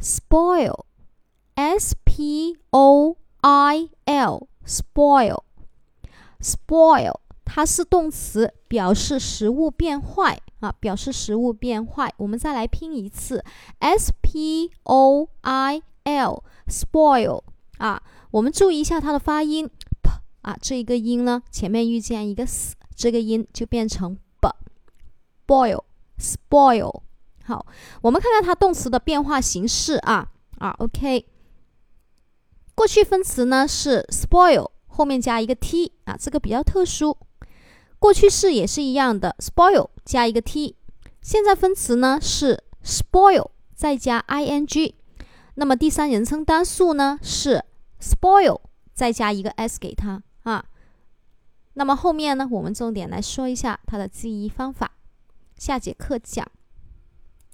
spoil，s p o i l，spoil，spoil，它是动词，表示食物变坏啊，表示食物变坏。我们再来拼一次，s p o i l，spoil 啊，我们注意一下它的发音，p 啊，这一个音呢，前面遇见一个 s，这个音就变成 b，boil，spoil。好，我们看看它动词的变化形式啊啊，OK。过去分词呢是 spoil，后面加一个 t 啊，这个比较特殊。过去式也是一样的，spoil 加一个 t。现在分词呢是 spoil 再加 ing。那么第三人称单数呢是 spoil 再加一个 s 给它啊。那么后面呢，我们重点来说一下它的记忆方法。下节课讲。